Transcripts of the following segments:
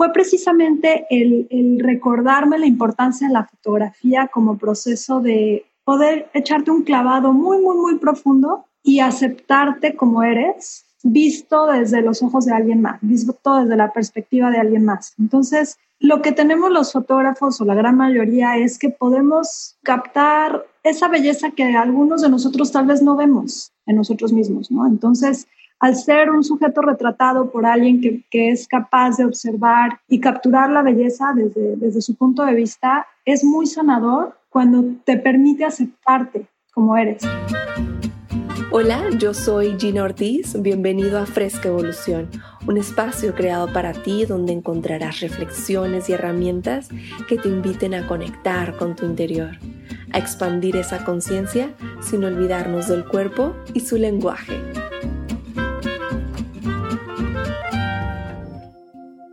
fue precisamente el, recordarme la importancia de la fotografía como proceso de poder echarte un clavado muy, muy, muy profundo y aceptarte como eres, visto desde los ojos de alguien más, visto desde la perspectiva de alguien más. Entonces, lo que tenemos los fotógrafos o la gran mayoría es que podemos captar esa belleza que algunos de nosotros tal vez no vemos en nosotros mismos, ¿no? Entonces, al ser un sujeto retratado por alguien que, es capaz de observar y capturar la belleza desde, desde su punto de vista, es muy sanador cuando te permite aceptarte como eres. Hola, yo soy Gina Ortiz, bienvenido a Fresca Evolución, un espacio creado para ti donde encontrarás reflexiones y herramientas que te inviten a conectar con tu interior, a expandir esa conciencia sin olvidarnos del cuerpo y su lenguaje.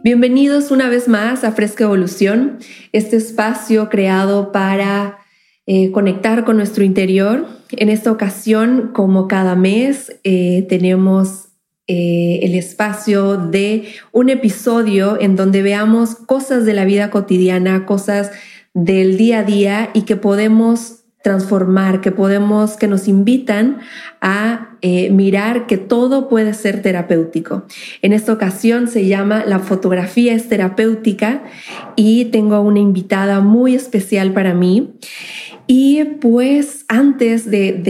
Bienvenidos una vez más a Fresca Evolución, este espacio creado para eh, conectar con nuestro interior. En esta ocasión, como cada mes, eh, tenemos eh, el espacio de un episodio en donde veamos cosas de la vida cotidiana, cosas del día a día y que podemos transformar, que podemos, que nos invitan a mirar que todo puede ser terapéutico. En esta ocasión se llama La fotografía es terapéutica y tengo una invitada muy especial para mí. Y pues antes de,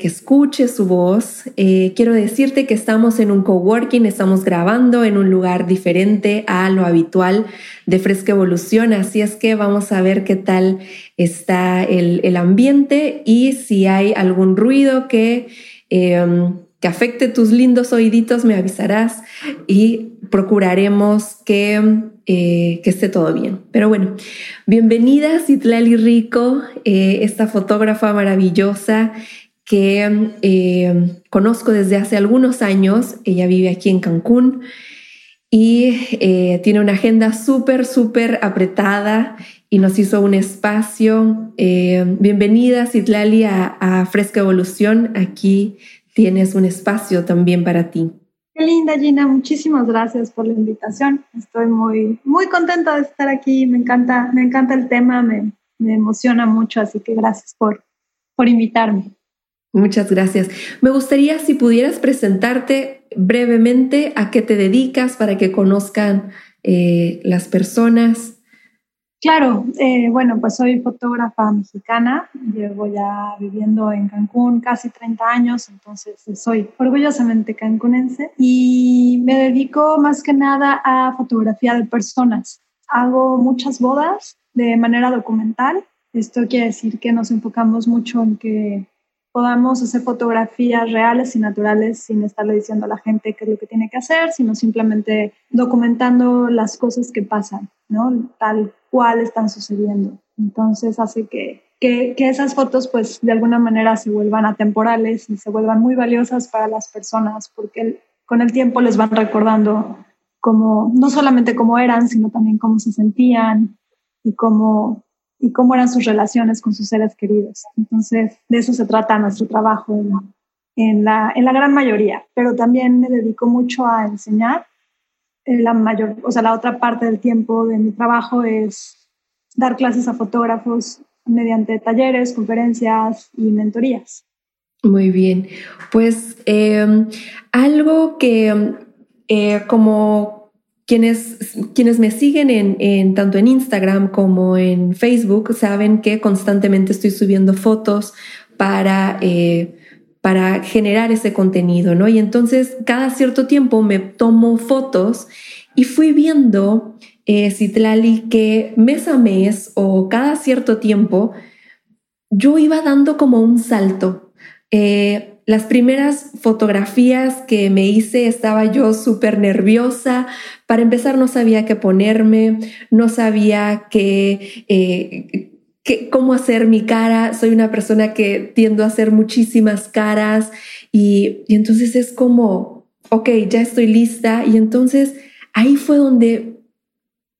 que escuches su voz, eh, quiero decirte que estamos en un coworking, estamos grabando en un lugar diferente a lo habitual de Fresca Evolución, así es que vamos a ver qué tal está el, ambiente y si hay algún ruido que... Em, que afecte tus lindos oíditos, me avisarás y procuraremos que, eh, que esté todo bien. Pero bueno, bienvenida Citlali Rico, eh, esta fotógrafa maravillosa que eh, conozco desde hace algunos años. Ella vive aquí en Cancún y tiene una agenda súper, súper apretada y nos hizo un espacio. bienvenida Citlali a, a Fresca Evolución aquí tienes un espacio también para ti. Qué linda, Gina. Muchísimas gracias por la invitación. Estoy muy, muy contenta de estar aquí. Me encanta, me encanta el tema, me, me emociona mucho, así que gracias por, por invitarme. Muchas gracias. Me gustaría si pudieras presentarte brevemente a qué te dedicas para que conozcan eh, las personas. Claro, eh, bueno, pues soy fotógrafa mexicana, llevo ya viviendo en Cancún casi 30 años, entonces soy orgullosamente cancunense y me dedico más que nada a fotografía de personas. Hago muchas bodas de manera documental. Esto quiere decir que nos enfocamos mucho en que podamos hacer fotografías reales y naturales sin estarle diciendo a la gente qué es lo que tiene que hacer, sino simplemente documentando las cosas que pasan, ¿no? Tal cual están sucediendo. Entonces hace que, que, esas fotos pues de alguna manera se vuelvan atemporales y se vuelvan muy valiosas para las personas porque con el tiempo les van recordando como, no solamente cómo eran, sino también cómo se sentían y cómo y cómo eran sus relaciones con sus seres queridos. Entonces, de eso se trata nuestro trabajo en, la, en la gran mayoría, pero también me dedico mucho a enseñar. Eh, la mayor, o sea, la otra parte del tiempo de mi trabajo es dar clases a fotógrafos mediante talleres, conferencias y mentorías. Muy bien, pues em, algo que eh, como quienes, quienes me siguen en, tanto en Instagram como en Facebook saben que constantemente estoy subiendo fotos para, eh, para generar ese contenido, ¿no? Y entonces cada cierto tiempo me tomo fotos y fui viendo, eh, Citlali, que mes a mes o cada cierto tiempo yo iba dando como un salto. Eh, las primeras fotografías que me hice estaba yo súper nerviosa. Para empezar no sabía qué ponerme, no sabía qué, eh, cómo hacer mi cara. Soy una persona que tiendo a hacer muchísimas caras y, entonces es como, ok, ya estoy lista. Y entonces ahí fue donde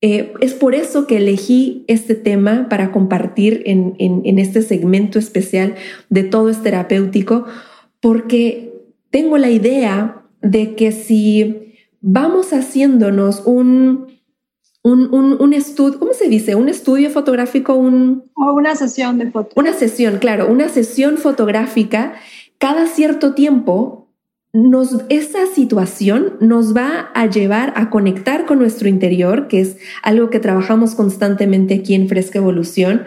eh, es por eso que elegí este tema para compartir en, en, este segmento especial de todo es terapéutico, porque tengo la idea de que si vamos haciéndonos un, un, estudio, ¿cómo se dice? Un estudio fotográfico, un... O una sesión de fotos. Una sesión, claro, una sesión fotográfica. Cada cierto tiempo, nos, esa situación nos va a llevar a conectar con nuestro interior, que es algo que trabajamos constantemente aquí en Fresca Evolución.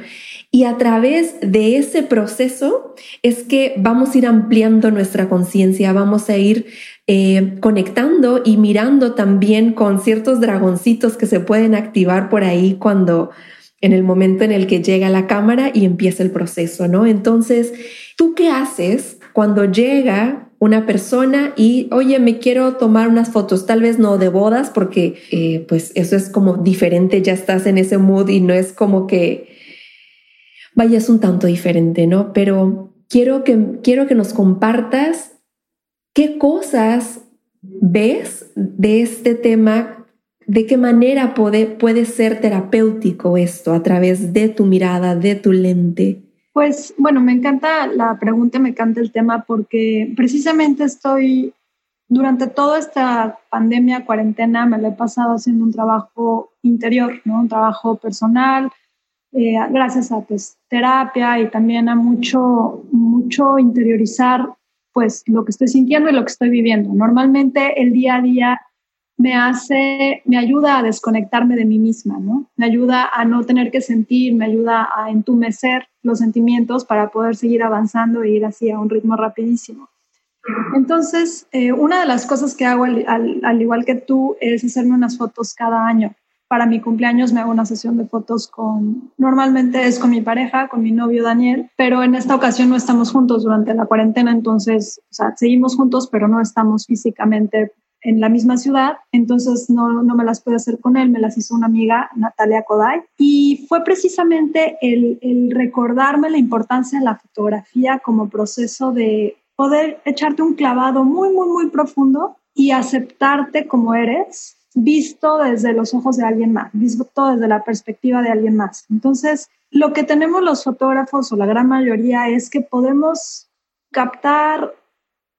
Y a través de ese proceso es que vamos a ir ampliando nuestra conciencia, vamos a ir eh, conectando y mirando también con ciertos dragoncitos que se pueden activar por ahí cuando en el momento en el que llega la cámara y empieza el proceso, ¿no? Entonces, ¿tú qué haces cuando llega una persona y, oye, me quiero tomar unas fotos, tal vez no de bodas, porque eh, pues eso es como diferente, ya estás en ese mood y no es como que vayas un tanto diferente, ¿no? Pero quiero que, quiero que nos compartas ¿Qué cosas ves de este tema? ¿De qué manera puede, puede ser terapéutico esto a través de tu mirada, de tu lente? Pues bueno, me encanta la pregunta, me encanta el tema porque precisamente estoy, durante toda esta pandemia, cuarentena, me lo he pasado haciendo un trabajo interior, ¿no? un trabajo personal, eh, gracias a pues, terapia y también a mucho, mucho interiorizar pues lo que estoy sintiendo y lo que estoy viviendo. Normalmente el día a día me hace, me ayuda a desconectarme de mí misma, ¿no? Me ayuda a no tener que sentir, me ayuda a entumecer los sentimientos para poder seguir avanzando e ir así a un ritmo rapidísimo. Entonces, eh, una de las cosas que hago al, igual que tú es hacerme unas fotos cada año para mi cumpleaños me hago una sesión de fotos con, normalmente es con mi pareja, con mi novio Daniel, pero en esta ocasión no estamos juntos durante la cuarentena, entonces, o sea, seguimos juntos, pero no estamos físicamente en la misma ciudad, entonces no, no me las pude hacer con él, me las hizo una amiga, Natalia Kodai, y fue precisamente el, el recordarme la importancia de la fotografía como proceso de poder echarte un clavado muy, muy, muy profundo y aceptarte como eres visto desde los ojos de alguien más, visto desde la perspectiva de alguien más. Entonces, lo que tenemos los fotógrafos o la gran mayoría es que podemos captar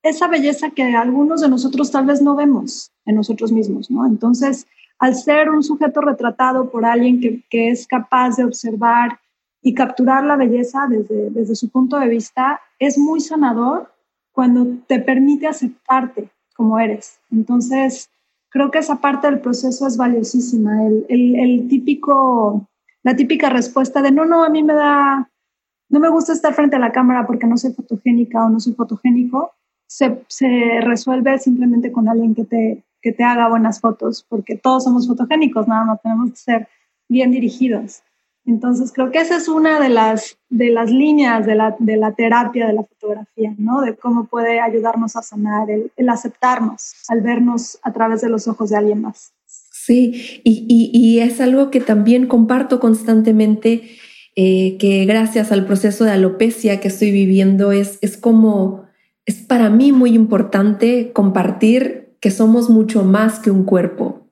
esa belleza que algunos de nosotros tal vez no vemos en nosotros mismos, ¿no? Entonces, al ser un sujeto retratado por alguien que, es capaz de observar y capturar la belleza desde, desde su punto de vista, es muy sanador cuando te permite aceptarte como eres. Entonces, creo que esa parte del proceso es valiosísima. El, típico, la típica respuesta de no, no, a mí me da, no me gusta estar frente a la cámara porque no soy fotogénica o no soy fotogénico, se, se resuelve simplemente con alguien que te, que te haga buenas fotos, porque todos somos fotogénicos, nada más tenemos que ser bien dirigidos. Entonces creo que esa es una de las, de las líneas de la, de la terapia de la fotografía, ¿no? De cómo puede ayudarnos a sanar, el, el aceptarnos al vernos a través de los ojos de alguien más. Sí, y, y, y es algo que también comparto constantemente, eh, que gracias al proceso de alopecia que estoy viviendo es, es como, es para mí muy importante compartir que somos mucho más que un cuerpo.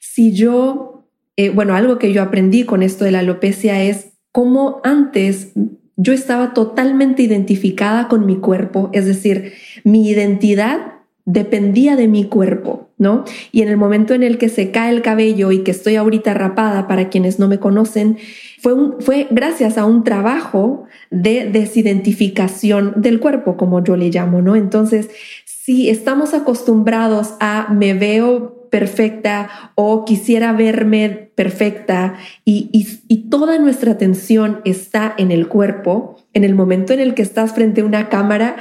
Si yo eh, bueno, algo que yo aprendí con esto de la alopecia es cómo antes yo estaba totalmente identificada con mi cuerpo, es decir, mi identidad dependía de mi cuerpo, ¿no? Y en el momento en el que se cae el cabello y que estoy ahorita rapada, para quienes no me conocen, fue, fue gracias a un trabajo de desidentificación del cuerpo, como yo le llamo, ¿no? Entonces, si estamos acostumbrados a me veo perfecta o quisiera verme perfecta y, toda nuestra atención está en el cuerpo, en el momento en el que estás frente a una cámara,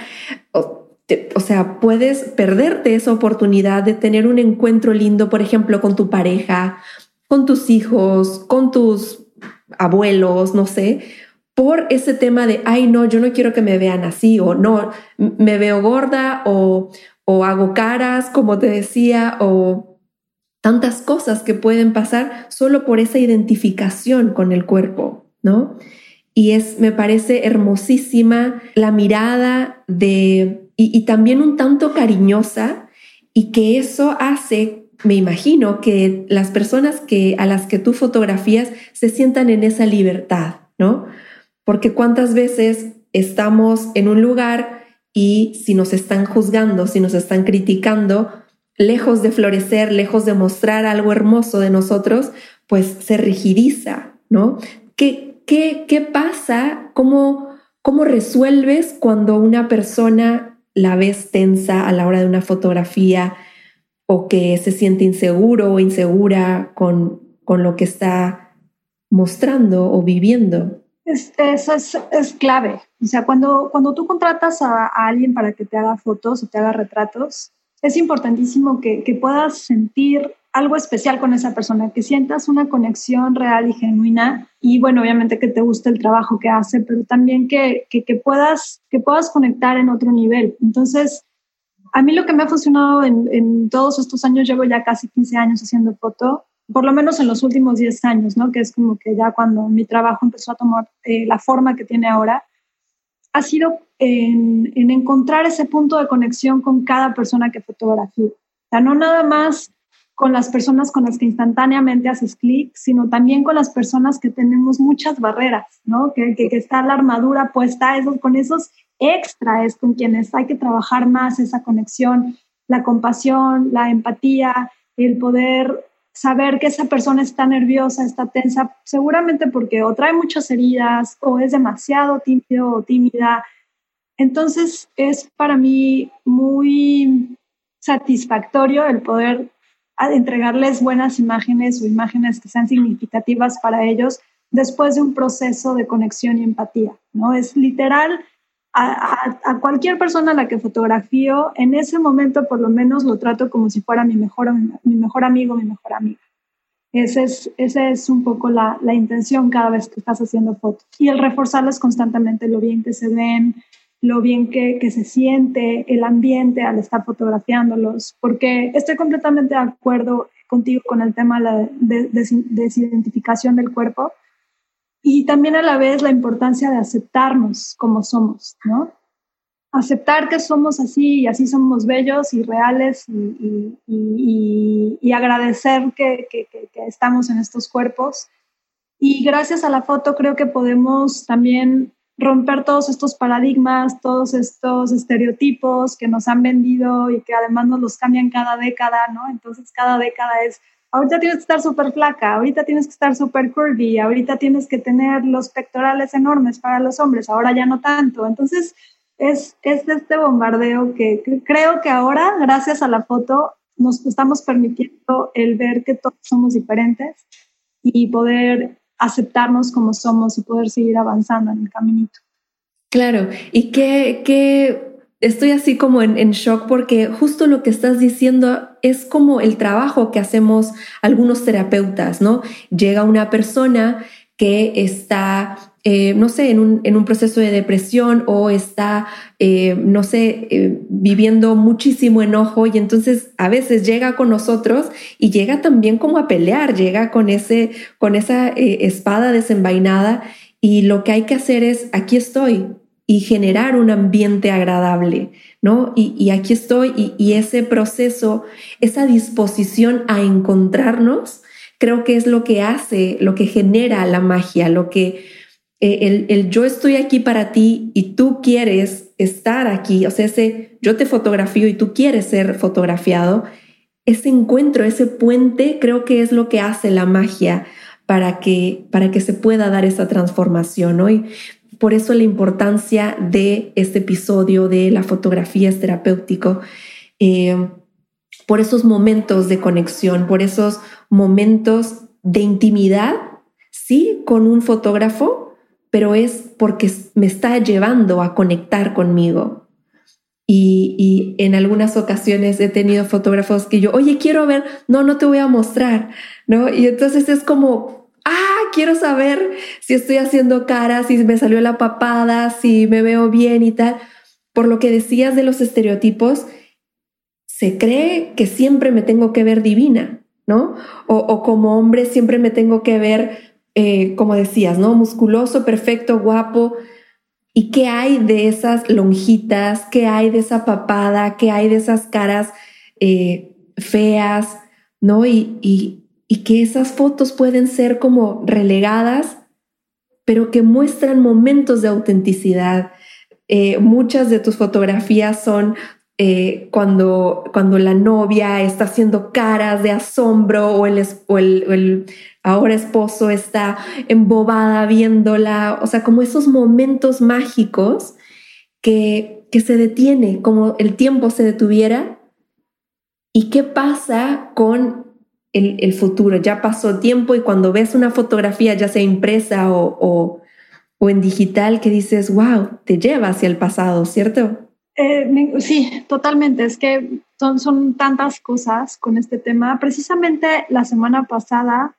o, o sea, puedes perderte esa oportunidad de tener un encuentro lindo, por ejemplo, con tu pareja, con tus hijos, con tus abuelos, no sé, por ese tema de, ay, no, yo no quiero que me vean así, o no, me veo gorda, o, o hago caras, como te decía, o tantas cosas que pueden pasar solo por esa identificación con el cuerpo, ¿no? Y es, me parece hermosísima la mirada de, y, también un tanto cariñosa, y que eso hace, me imagino, que las personas que, a las que tú fotografías se sientan en esa libertad, ¿no? Porque cuántas veces estamos en un lugar y si nos están juzgando, si nos están criticando, lejos de florecer, lejos de mostrar algo hermoso de nosotros, pues se rigidiza, ¿no? ¿Qué, qué, qué pasa? ¿Cómo, ¿Cómo resuelves cuando una persona la ves tensa a la hora de una fotografía o que se siente inseguro o insegura con, con lo que está mostrando o viviendo? eso es, clave. O sea, cuando, cuando tú contratas a, alguien para que te haga fotos o te haga retratos, es importantísimo que, que, puedas sentir algo especial con esa persona, que sientas una conexión real y genuina y bueno, obviamente que te guste el trabajo que hace, pero también que, que, que puedas, que puedas conectar en otro nivel. Entonces, a mí lo que me ha funcionado en, en todos estos años, llevo ya casi 15 años haciendo foto, por lo menos en los últimos 10 años, ¿no? que es como que ya cuando mi trabajo empezó a tomar eh, la forma que tiene ahora, ha sido en, en, encontrar ese punto de conexión con cada persona que fotografío. O sea, no nada más con las personas con las que instantáneamente haces clic, sino también con las personas que tenemos muchas barreras, ¿no? Que, que, que está la armadura puesta, esos, con esos extra es con quienes hay que trabajar más esa conexión, la compasión, la empatía, el poder saber que esa persona está nerviosa, está tensa, seguramente porque o trae muchas heridas o es demasiado tímido o tímida. Entonces es para mí muy satisfactorio el poder entregarles buenas imágenes o imágenes que sean significativas para ellos después de un proceso de conexión y empatía, ¿no? Es literal a, cualquier persona a la que fotografío, en ese momento por lo menos lo trato como si fuera mi mejor, mi mejor amigo, mi mejor amiga. Esa es, ese es un poco la, la, intención cada vez que estás haciendo fotos. Y el reforzarles constantemente lo bien que se ven, lo bien que, que, se siente el ambiente al estar fotografiándolos, porque estoy completamente de acuerdo contigo con el tema de desidentificación del cuerpo y también a la vez la importancia de aceptarnos como somos, ¿no? Aceptar que somos así y así somos bellos y reales y, y, agradecer que, que, estamos en estos cuerpos. Y gracias a la foto creo que podemos también romper todos estos paradigmas, todos estos estereotipos que nos han vendido y que además nos los cambian cada década, ¿no? Entonces cada década es ahorita tienes que estar súper flaca, ahorita tienes que estar súper curvy, ahorita tienes que tener los pectorales enormes para los hombres, ahora ya no tanto. Entonces, es, es este bombardeo que, creo que ahora, gracias a la foto, nos estamos permitiendo el ver que todos somos diferentes y poder aceptarnos como somos y poder seguir avanzando en el caminito. Claro, y qué, qué estoy así como en, shock porque justo lo que estás diciendo es como el trabajo que hacemos algunos terapeutas, ¿no? Llega una persona que está, eh, no sé, en un, proceso de depresión o está, eh, no sé, eh, viviendo muchísimo enojo y entonces a veces llega con nosotros y llega también como a pelear, llega con, ese, con esa espada desenvainada y lo que hay que hacer es, aquí estoy, y generar un ambiente agradable, ¿no? Y, aquí estoy y, ese proceso, esa disposición a encontrarnos, creo que es lo que hace, lo que genera la magia, lo que eh, el, el, yo estoy aquí para ti y tú quieres estar aquí, o sea, ese yo te fotografío y tú quieres ser fotografiado, ese encuentro, ese puente, creo que es lo que hace la magia para que, para que se pueda dar esa transformación. ¿no? Por eso la importancia de este episodio de la fotografía es terapéutico, eh, por esos momentos de conexión, por esos momentos de intimidad, sí, con un fotógrafo, pero es porque me está llevando a conectar conmigo. Y, y, en algunas ocasiones he tenido fotógrafos que yo, oye, quiero ver, no, no te voy a mostrar, ¿no? Y entonces es como, ah, quiero saber si estoy haciendo cara, si me salió la papada, si me veo bien y tal. Por lo que decías de los estereotipos, se cree que siempre me tengo que ver divina, ¿no? O, como hombre siempre me tengo que ver, eh, como decías, ¿no? Musculoso, perfecto, guapo. ¿Y qué hay de esas lonjitas? ¿Qué hay de esa papada? ¿Qué hay de esas caras eh, feas? ¿No? y, y que esas fotos pueden ser como relegadas, pero que muestran momentos de autenticidad. Eh, muchas de tus fotografías son eh, cuando, cuando la novia está haciendo caras de asombro o el, ahora esposo está embobada viéndola, o sea, como esos momentos mágicos que, que se detiene, como el tiempo se detuviera. ¿Y qué pasa con el, el, futuro? Ya pasó tiempo y cuando ves una fotografía, ya sea impresa o, o, o en digital, que dices, wow, te lleva hacia el pasado, ¿cierto? Eh, sí, totalmente. Es que son, son tantas cosas con este tema. Precisamente la semana pasada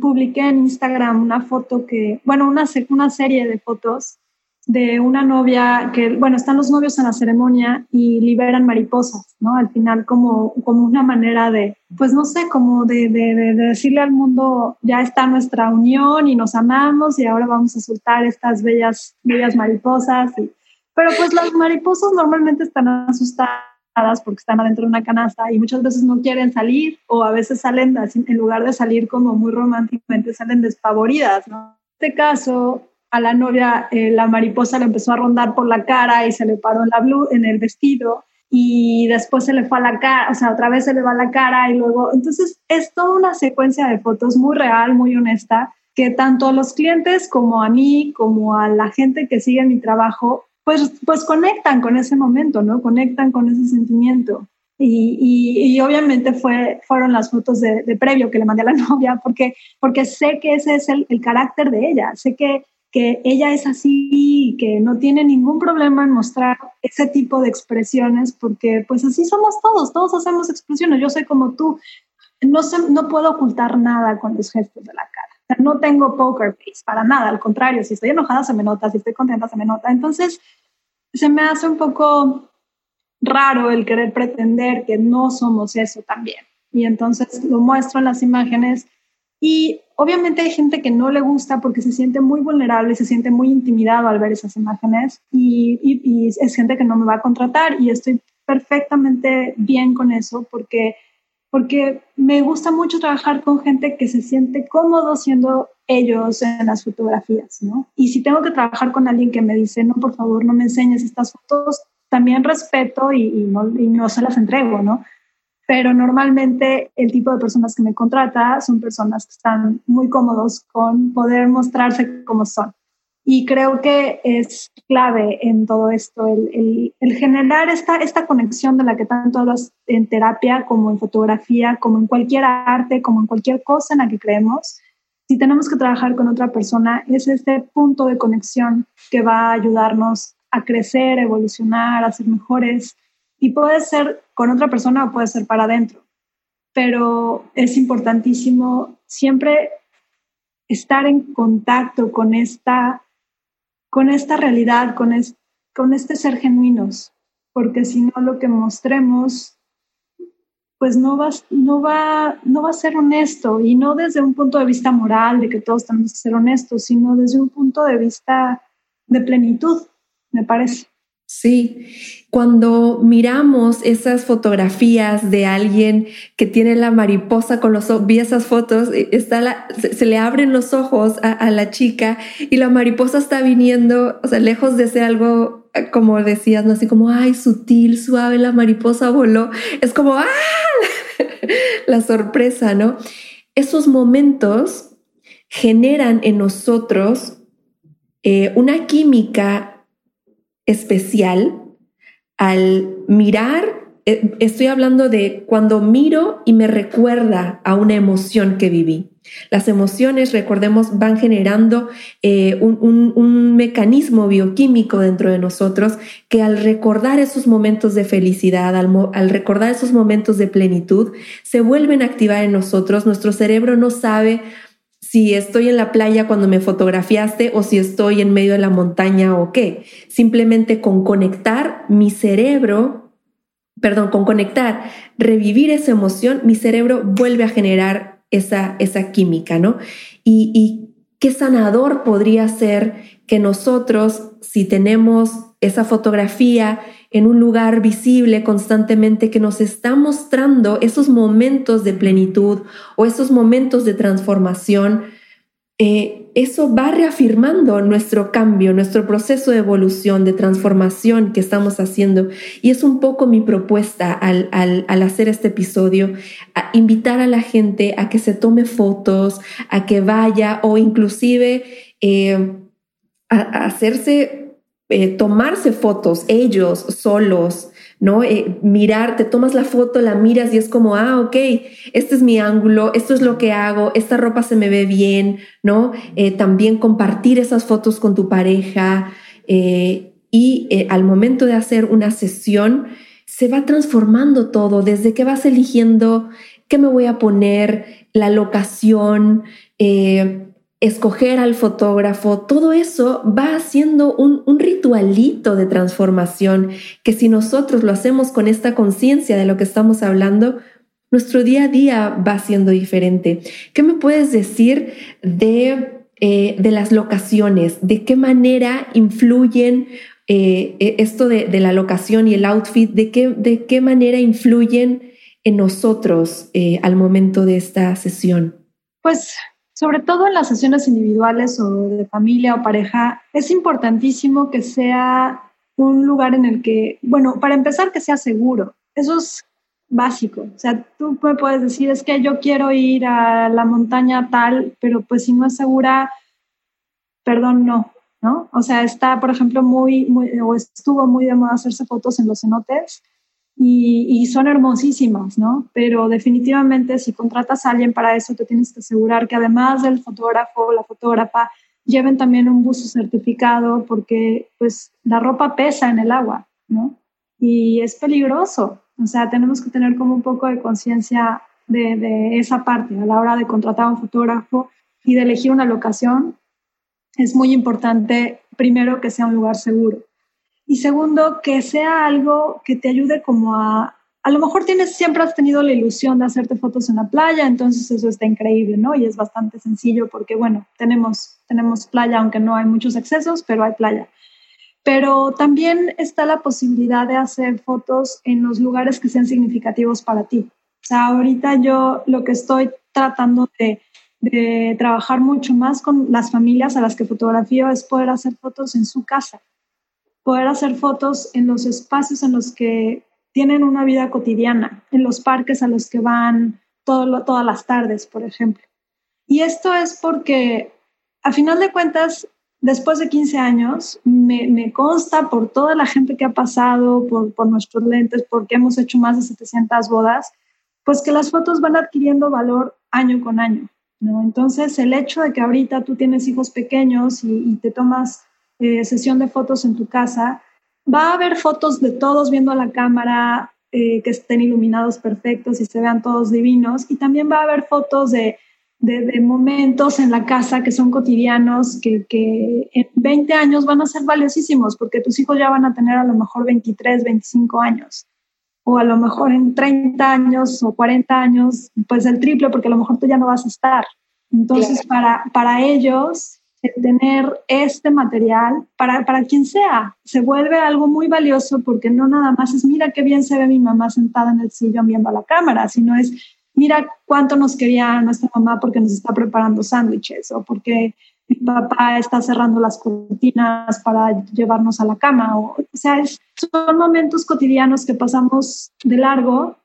publiqué en Instagram una foto que, bueno, una, una serie de fotos de una novia que, bueno, están los novios en la ceremonia y liberan mariposas, ¿no? Al final como, como una manera de, pues no sé, como de, de, de, decirle al mundo, ya está nuestra unión y nos amamos y ahora vamos a soltar estas bellas, bellas mariposas. Y, pero pues las mariposas normalmente están asustadas porque están adentro de una canasta y muchas veces no quieren salir o a veces salen, en lugar de salir como muy románticamente, salen despavoridas, ¿no? En este caso, a la novia eh, la mariposa le empezó a rondar por la cara y se le paró en, la blue, en el vestido y después se le fue a la cara, o sea, otra vez se le va a la cara y luego, entonces es toda una secuencia de fotos muy real, muy honesta, que tanto a los clientes como a mí, como a la gente que sigue mi trabajo, pues, pues conectan con ese momento, ¿no? Conectan con ese sentimiento. Y, y, obviamente fue, fueron las fotos de, de, previo que le mandé a la novia, porque, porque sé que ese es el, el carácter de ella, sé que, que ella es así y que no tiene ningún problema en mostrar ese tipo de expresiones, porque pues así somos todos, todos hacemos expresiones, yo soy como tú, no, sé, no puedo ocultar nada con los gestos de la cara no tengo poker face, para nada, al contrario, si estoy enojada se me nota, si estoy contenta se me nota. Entonces, se me hace un poco raro el querer pretender que no somos eso también. Y entonces lo muestro en las imágenes y obviamente hay gente que no le gusta porque se siente muy vulnerable, se siente muy intimidado al ver esas imágenes y, y es gente que no me va a contratar y estoy perfectamente bien con eso porque porque me gusta mucho trabajar con gente que se siente cómodo siendo ellos en las fotografías, ¿no? Y si tengo que trabajar con alguien que me dice, no, por favor, no me enseñes estas fotos, también respeto y, no, se las entrego, ¿no? Pero normalmente el tipo de personas que me contrata son personas que están muy cómodos con poder mostrarse como son. Y creo que es clave en todo esto el, el, generar esta, esta conexión de la que tanto hablas en terapia, como en fotografía, como en cualquier arte, como en cualquier cosa en la que creemos. Si tenemos que trabajar con otra persona, es este punto de conexión que va a ayudarnos a crecer, evolucionar, a ser mejores. Y puede ser con otra persona o puede ser para adentro. Pero es importantísimo siempre estar en contacto con esta con esta realidad, con, con este ser genuinos, porque si no lo que mostremos, pues no va, no, va, no va a ser honesto, y no desde un punto de vista moral, de que todos tenemos que ser honestos, sino desde un punto de vista de plenitud, me parece. Sí, cuando miramos esas fotografías de alguien que tiene la mariposa con los ojos, vi esas fotos, eh, está se, le abren los ojos a, la chica y la mariposa está viniendo, o sea, lejos de ser algo, eh, como decías, ¿no? Así como, ay, sutil, suave, la mariposa voló. Es como, ¡ah! la sorpresa, ¿no? Esos momentos generan en nosotros eh, una química especial al mirar, eh, estoy hablando de cuando miro y me recuerda a una emoción que viví. Las emociones, recordemos, van generando eh, un, mecanismo bioquímico dentro de nosotros que al recordar esos momentos de felicidad, al, al, recordar esos momentos de plenitud, se vuelven a activar en nosotros. Nuestro cerebro no sabe si estoy en la playa cuando me fotografiaste o si estoy en medio de la montaña o qué. Simplemente con conectar mi cerebro, perdón, con conectar, revivir esa emoción, mi cerebro vuelve a generar esa, esa química, ¿no? Y, y qué sanador podría ser que nosotros, si tenemos esa fotografía en un lugar visible constantemente que nos está mostrando esos momentos de plenitud o esos momentos de transformación, eh, eso va reafirmando nuestro cambio, nuestro proceso de evolución, de transformación que estamos haciendo. Y es un poco mi propuesta al, hacer este episodio, a invitar a la gente a que se tome fotos, a que vaya o inclusive eh, a, hacerse, eh, tomarse fotos ellos solos ¿no? Eh, mirar, te tomas la foto, la miras y es como, ah, ok, este es mi ángulo, esto es lo que hago, esta ropa se me ve bien, ¿no? Eh, también compartir esas fotos con tu pareja eh, y al momento de hacer una sesión, se va transformando todo, desde que vas eligiendo qué me voy a poner, la locación, escoger al fotógrafo, todo eso va haciendo un, ritualito de transformación que si nosotros lo hacemos con esta conciencia de lo que estamos hablando, nuestro día a día va siendo diferente. ¿Qué me puedes decir de, eh, de las locaciones? ¿De qué manera influyen eh, e, esto de, la locación y el outfit? ¿De qué, de qué manera influyen en nosotros eh, al momento de esta sesión? Pues sobre todo en las sesiones individuales o de familia o pareja, es importantísimo que sea un lugar en el que, bueno, para empezar, que sea seguro. Eso es básico. O sea, tú me puedes decir, es que yo quiero ir a la montaña tal, pero pues si no es segura, perdón, no, ¿no? O sea, está, por ejemplo, muy, muy o estuvo muy de moda hacerse fotos en los cenotes y, son hermosísimas, ¿no? Pero definitivamente si contratas a alguien para eso, te tienes que asegurar que además del fotógrafo o la fotógrafa, lleven también un buzo certificado porque pues la ropa pesa en el agua, ¿no? Y es peligroso. O sea, tenemos que tener como un poco de conciencia de, de esa parte a la hora de contratar a un fotógrafo y de elegir una locación. Es muy importante, primero, que sea un lugar seguro y segundo, que sea algo que te ayude como a, a lo mejor tienes, siempre has tenido la ilusión de hacerte fotos en la playa, entonces eso está increíble, ¿no? Y es bastante sencillo porque, bueno, tenemos, tenemos playa, aunque no hay muchos excesos, pero hay playa. Pero también está la posibilidad de hacer fotos en los lugares que sean significativos para ti. O sea, ahorita yo lo que estoy tratando de, de trabajar mucho más con las familias a las que fotografío es poder hacer fotos en su casa poder hacer fotos en los espacios en los que tienen una vida cotidiana, en los parques a los que van todo, todas las tardes, por ejemplo. Y esto es porque, a final de cuentas, después de 15 años, me, consta por toda la gente que ha pasado, por, por nuestros lentes, porque hemos hecho más de 700 bodas, pues que las fotos van adquiriendo valor año con año. ¿no? Entonces, el hecho de que ahorita tú tienes hijos pequeños y, y te tomas eh, sesión de fotos en tu casa, va a haber fotos de todos viendo a la cámara, eh, que estén iluminados perfectos y se vean todos divinos. Y también va a haber fotos de, de, momentos en la casa que son cotidianos, que, que, en 20 años van a ser valiosísimos, porque tus hijos ya van a tener a lo mejor 23, 25 años. O a lo mejor en 30 años o 40 años, pues el triple, porque a lo mejor tú ya no vas a estar. Entonces, para, para ellos, tener este material para, para quien sea. Se vuelve algo muy valioso porque no nada más es, mira qué bien se ve mi mamá sentada en el sillón viendo a la cámara, sino es, mira cuánto nos quería nuestra mamá porque nos está preparando sándwiches o porque mi papá está cerrando las cortinas para llevarnos a la cama. O, o sea, son momentos cotidianos que pasamos de largo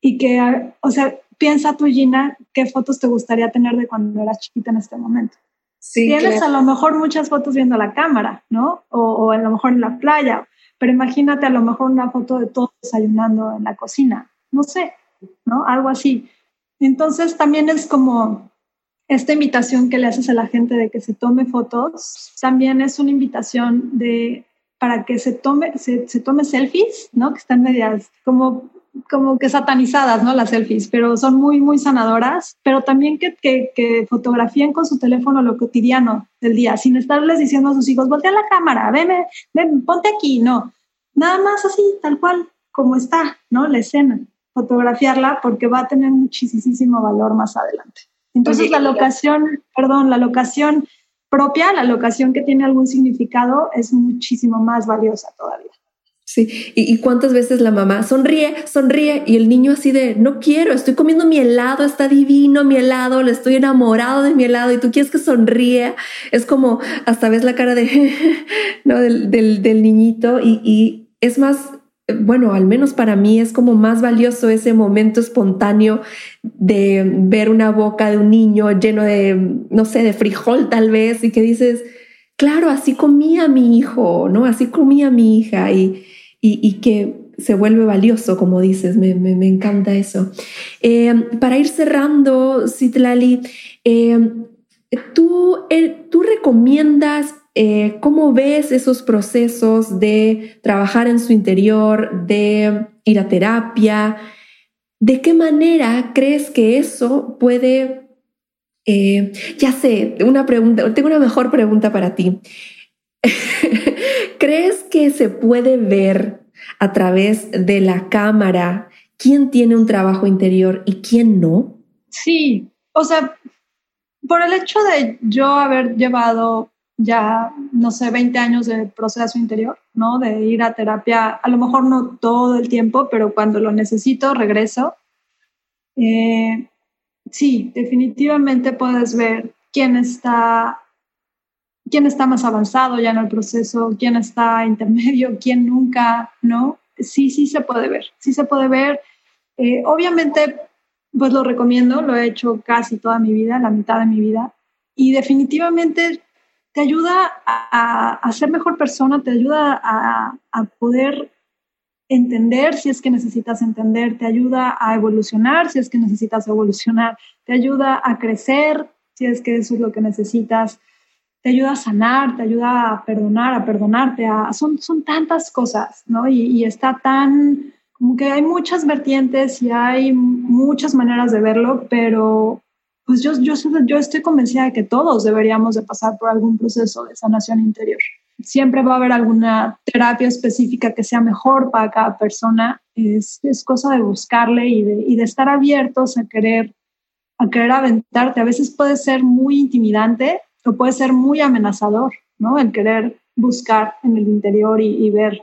y que, o sea, piensa tú, Gina, qué fotos te gustaría tener de cuando eras chiquita en este momento. Tienes a lo mejor muchas fotos viendo la cámara, ¿no? O, a lo mejor en la playa, pero imagínate a lo mejor una foto de todos desayunando en la cocina, no sé, ¿no? Algo así. Entonces también es como esta invitación que le haces a la gente de que se tome fotos, también es una invitación de para que se tome, se, se tome selfies, ¿no? Que están medias como como que satanizadas, ¿no? Las selfies, pero son muy, muy sanadoras, pero también que, que, que, fotografíen con su teléfono lo cotidiano del día, sin estarles diciendo a sus hijos, voltea la cámara, ven, ven, ponte aquí, no. Nada más así, tal cual, como está, ¿no? La escena, fotografiarla porque va a tener muchísimo valor más adelante. Entonces la locación, perdón, la locación propia, la locación que tiene algún significado es muchísimo más valiosa todavía. Sí, ¿Y, cuántas veces la mamá sonríe, sonríe y el niño así de, no quiero, estoy comiendo mi helado, está divino mi helado, le estoy enamorado de mi helado y tú quieres que sonríe. Es como hasta ves la cara de, ¿no? del, del, niñito y, y es más, bueno, al menos para mí es como más valioso ese momento espontáneo de ver una boca de un niño lleno de, no sé, de frijol tal vez y que dices, claro, así comía mi hijo, ¿no? Así comía mi hija y y, que se vuelve valioso, como dices, me, encanta eso. Eh, para ir cerrando, Citlali, eh, ¿tú, eh, ¿tú recomiendas cómo ves esos procesos de trabajar en su interior, de ir a terapia? ¿De qué manera crees que eso puede... ya sé, una pregunta, tengo una mejor pregunta para ti. ¿Crees que se puede ver a través de la cámara quién tiene un trabajo interior y quién no? Sí, o sea, por el hecho de yo haber llevado ya, no sé, 20 años de proceso interior, ¿no? De ir a terapia, a lo mejor no todo el tiempo, pero cuando lo necesito, regreso. Eh, sí, definitivamente puedes ver quién está quién está más avanzado ya en el proceso, quién está intermedio, quién nunca, ¿no? Sí, sí se puede ver, sí se puede ver. Eh, obviamente, pues lo recomiendo, lo he hecho casi toda mi vida, la mitad de mi vida, y definitivamente te ayuda a, ser mejor persona, te ayuda a, a poder entender si es que necesitas entender, te ayuda a evolucionar si es que necesitas evolucionar, te ayuda a crecer si es que eso es lo que necesitas te ayuda a sanar, te ayuda a perdonar, a perdonarte, a, son, son tantas cosas, ¿no? Y, está tan, como que hay muchas vertientes y hay muchas maneras de verlo, pero pues yo, yo, yo estoy convencida de que todos deberíamos de pasar por algún proceso de sanación interior. Siempre va a haber alguna terapia específica que sea mejor para cada persona. Es, es cosa de buscarle y de, y de estar abiertos a querer, a querer aventarte. A veces puede ser muy intimidante o puede ser muy amenazador, ¿no? El querer buscar en el interior y, ver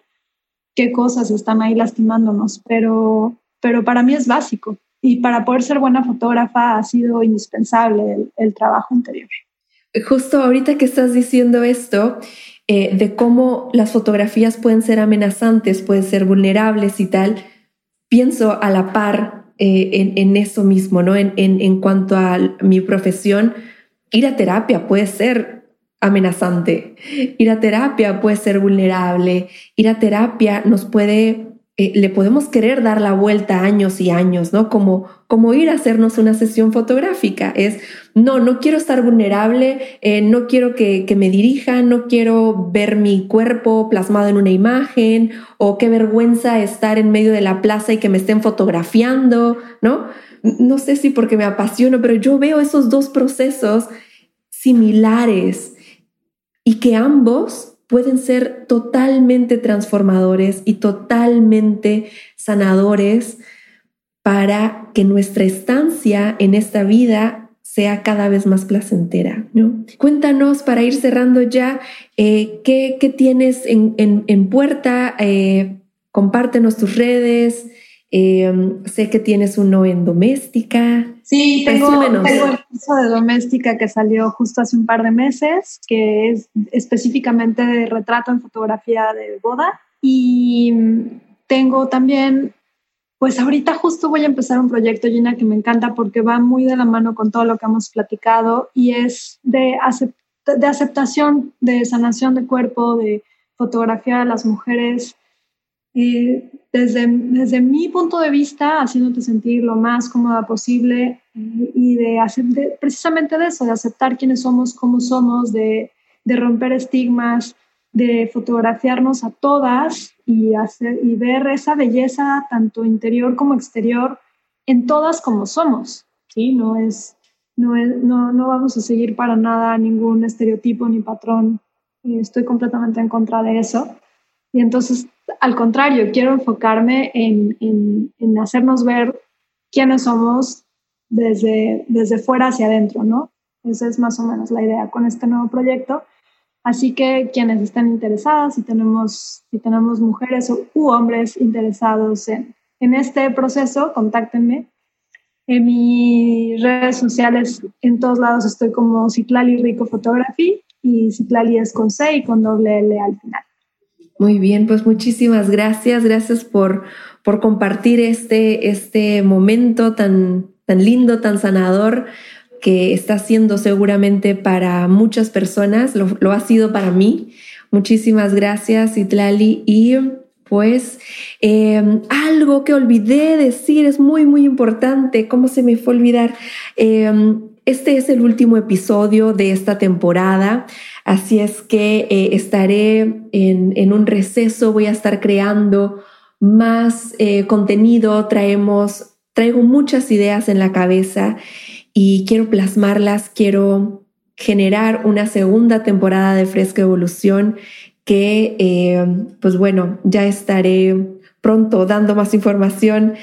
qué cosas están ahí lastimándonos, pero, pero para mí es básico y para poder ser buena fotógrafa ha sido indispensable el, trabajo interior. Justo ahorita que estás diciendo esto, eh, de cómo las fotografías pueden ser amenazantes, pueden ser vulnerables y tal, pienso a la par eh, en, en, eso mismo, ¿no? En, en, en cuanto a mi profesión, Ir a terapia puede ser amenazante, ir a terapia puede ser vulnerable, ir a terapia nos puede, eh, le podemos querer dar la vuelta años y años, ¿no? Como, como ir a hacernos una sesión fotográfica. Es, no, no quiero estar vulnerable, eh, no quiero que, que me dirijan, no quiero ver mi cuerpo plasmado en una imagen, o qué vergüenza estar en medio de la plaza y que me estén fotografiando, ¿no? No sé si porque me apasiono, pero yo veo esos dos procesos similares y que ambos pueden ser totalmente transformadores y totalmente sanadores para que nuestra estancia en esta vida sea cada vez más placentera. ¿no? Cuéntanos para ir cerrando ya, eh, ¿qué, tienes en, puerta? Eh, compártenos tus redes, Em, sé que tienes uno en doméstica. Sí, tengo, el curso de doméstica que salió justo hace un par de meses, que es específicamente de retrato en fotografía de boda. Y tengo también, pues ahorita justo voy a empezar un proyecto, Gina, que me encanta porque va muy de la mano con todo lo que hemos platicado y es de, de aceptación, de sanación de cuerpo, de fotografía a las mujeres desde, desde mi punto de vista, haciéndote sentir lo más cómoda posible y de, hacer, precisamente de eso, de aceptar quiénes somos, cómo somos, de, de romper estigmas, de fotografiarnos a todas y, hacer, y ver esa belleza tanto interior como exterior en todas como somos, ¿sí? No es, no, no, no vamos a seguir para nada ningún estereotipo ni patrón. Estoy completamente en contra de eso. Y entonces al contrario, quiero enfocarme en, en, hacernos ver quiénes somos desde, desde fuera hacia adentro, ¿no? Esa es más o menos la idea con este nuevo proyecto. Así que quienes estén interesados, si tenemos, si tenemos mujeres u hombres interesados en, en este proceso, contáctenme. En mis redes sociales, en todos lados estoy como Citlali Rico Photography y Citlali es con C y con doble L al final. Muy bien, pues muchísimas gracias. Gracias por, por compartir este, este momento tan, tan lindo, tan sanador que está siendo seguramente para muchas personas, lo, ha sido para mí. Muchísimas gracias, Itlali. Y pues em, algo que olvidé decir es muy, muy importante. ¿Cómo se me fue a olvidar? Em, este es el último episodio de esta temporada, así es que eh, estaré en, en, un receso, voy a estar creando más eh, contenido, traemos, traigo muchas ideas en la cabeza y quiero plasmarlas, quiero generar una segunda temporada de Fresca Evolución que, eh, pues bueno, ya estaré pronto dando más información.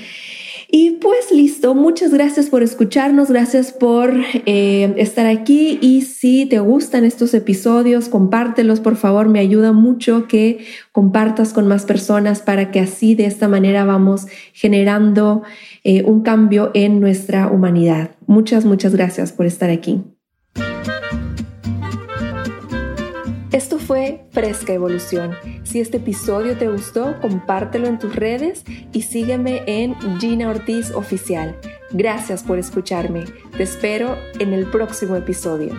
Y pues listo, muchas gracias por escucharnos, gracias por eh, estar aquí y si te gustan estos episodios, compártelos por favor, me ayuda mucho que compartas con más personas para que así de esta manera vamos generando eh, un cambio en nuestra humanidad. Muchas, muchas gracias por estar aquí. Fresca Evolución. Si este episodio te gustó, compártelo en tus redes y sígueme en Gina Ortiz Oficial. Gracias por escucharme. Te espero en el próximo episodio.